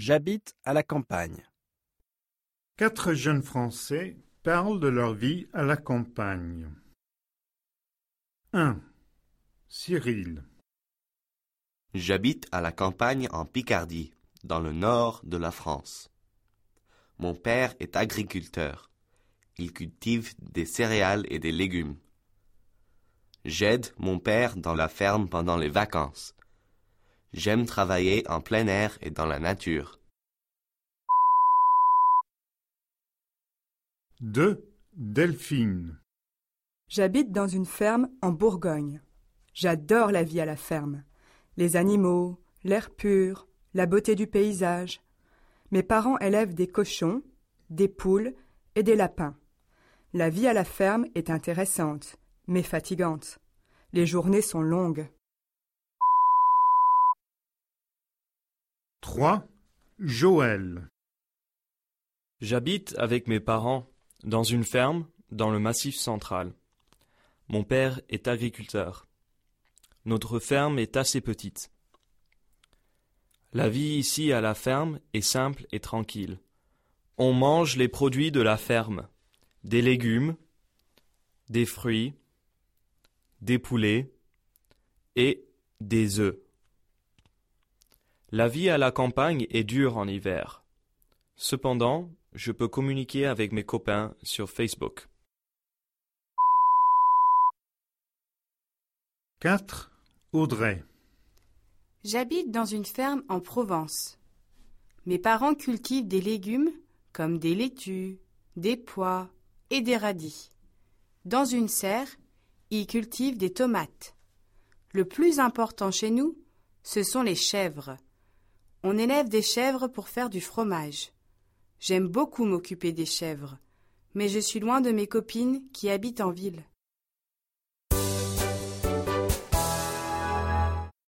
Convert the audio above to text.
J'habite à la campagne. Quatre jeunes Français parlent de leur vie à la campagne. 1. Cyril. J'habite à la campagne en Picardie, dans le nord de la France. Mon père est agriculteur. Il cultive des céréales et des légumes. J'aide mon père dans la ferme pendant les vacances. J'aime travailler en plein air et dans la nature. 2. Delphine. J'habite dans une ferme en Bourgogne. J'adore la vie à la ferme. Les animaux, l'air pur, la beauté du paysage. Mes parents élèvent des cochons, des poules et des lapins. La vie à la ferme est intéressante, mais fatigante. Les journées sont longues. 3. Joël. J'habite avec mes parents dans une ferme dans le massif central. Mon père est agriculteur. Notre ferme est assez petite. La vie ici à la ferme est simple et tranquille. On mange les produits de la ferme, des légumes, des fruits, des poulets et des œufs. La vie à la campagne est dure en hiver. Cependant, je peux communiquer avec mes copains sur Facebook. 4. Audrey. J'habite dans une ferme en Provence. Mes parents cultivent des légumes comme des laitues, des pois et des radis. Dans une serre, ils cultivent des tomates. Le plus important chez nous, ce sont les chèvres. On élève des chèvres pour faire du fromage. J'aime beaucoup m'occuper des chèvres, mais je suis loin de mes copines qui habitent en ville.